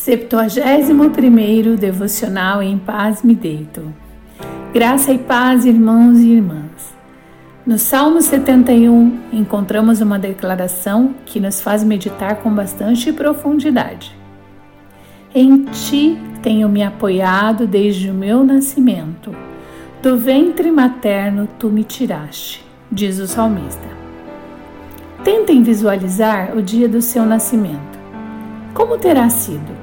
71 Devocional Em Paz Me Deito. Graça e paz, irmãos e irmãs. No Salmo 71, encontramos uma declaração que nos faz meditar com bastante profundidade. Em ti tenho me apoiado desde o meu nascimento. Do ventre materno tu me tiraste, diz o salmista. Tentem visualizar o dia do seu nascimento. Como terá sido?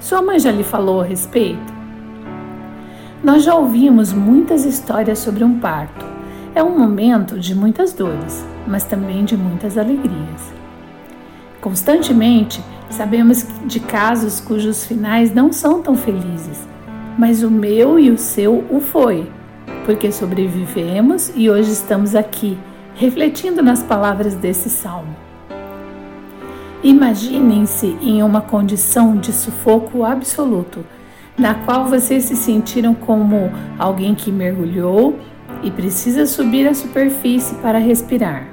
Sua mãe já lhe falou a respeito? Nós já ouvimos muitas histórias sobre um parto. É um momento de muitas dores, mas também de muitas alegrias. Constantemente sabemos de casos cujos finais não são tão felizes, mas o meu e o seu o foi, porque sobrevivemos e hoje estamos aqui, refletindo nas palavras desse salmo. Imaginem-se em uma condição de sufoco absoluto, na qual vocês se sentiram como alguém que mergulhou e precisa subir à superfície para respirar.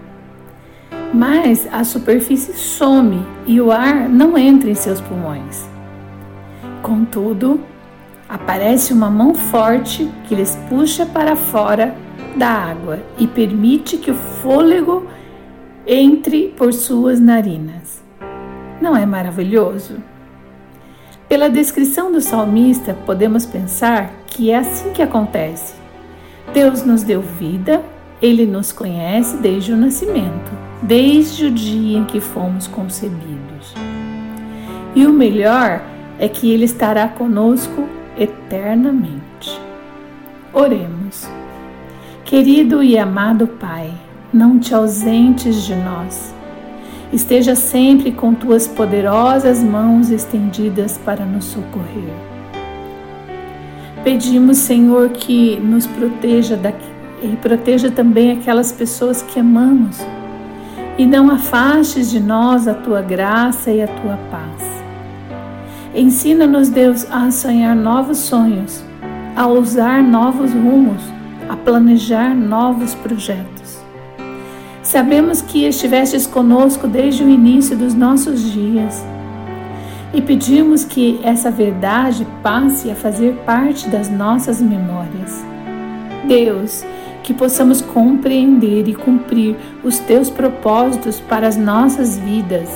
Mas a superfície some e o ar não entra em seus pulmões. Contudo, aparece uma mão forte que lhes puxa para fora da água e permite que o fôlego entre por suas narinas. Não é maravilhoso? Pela descrição do salmista, podemos pensar que é assim que acontece. Deus nos deu vida, ele nos conhece desde o nascimento, desde o dia em que fomos concebidos. E o melhor é que ele estará conosco eternamente. Oremos. Querido e amado Pai, não te ausentes de nós esteja sempre com tuas poderosas mãos estendidas para nos socorrer. Pedimos, Senhor, que nos proteja daqui, e proteja também aquelas pessoas que amamos e não afastes de nós a tua graça e a tua paz. Ensina-nos, Deus, a sonhar novos sonhos, a ousar novos rumos, a planejar novos projetos. Sabemos que estivestes conosco desde o início dos nossos dias e pedimos que essa verdade passe a fazer parte das nossas memórias. Deus, que possamos compreender e cumprir os teus propósitos para as nossas vidas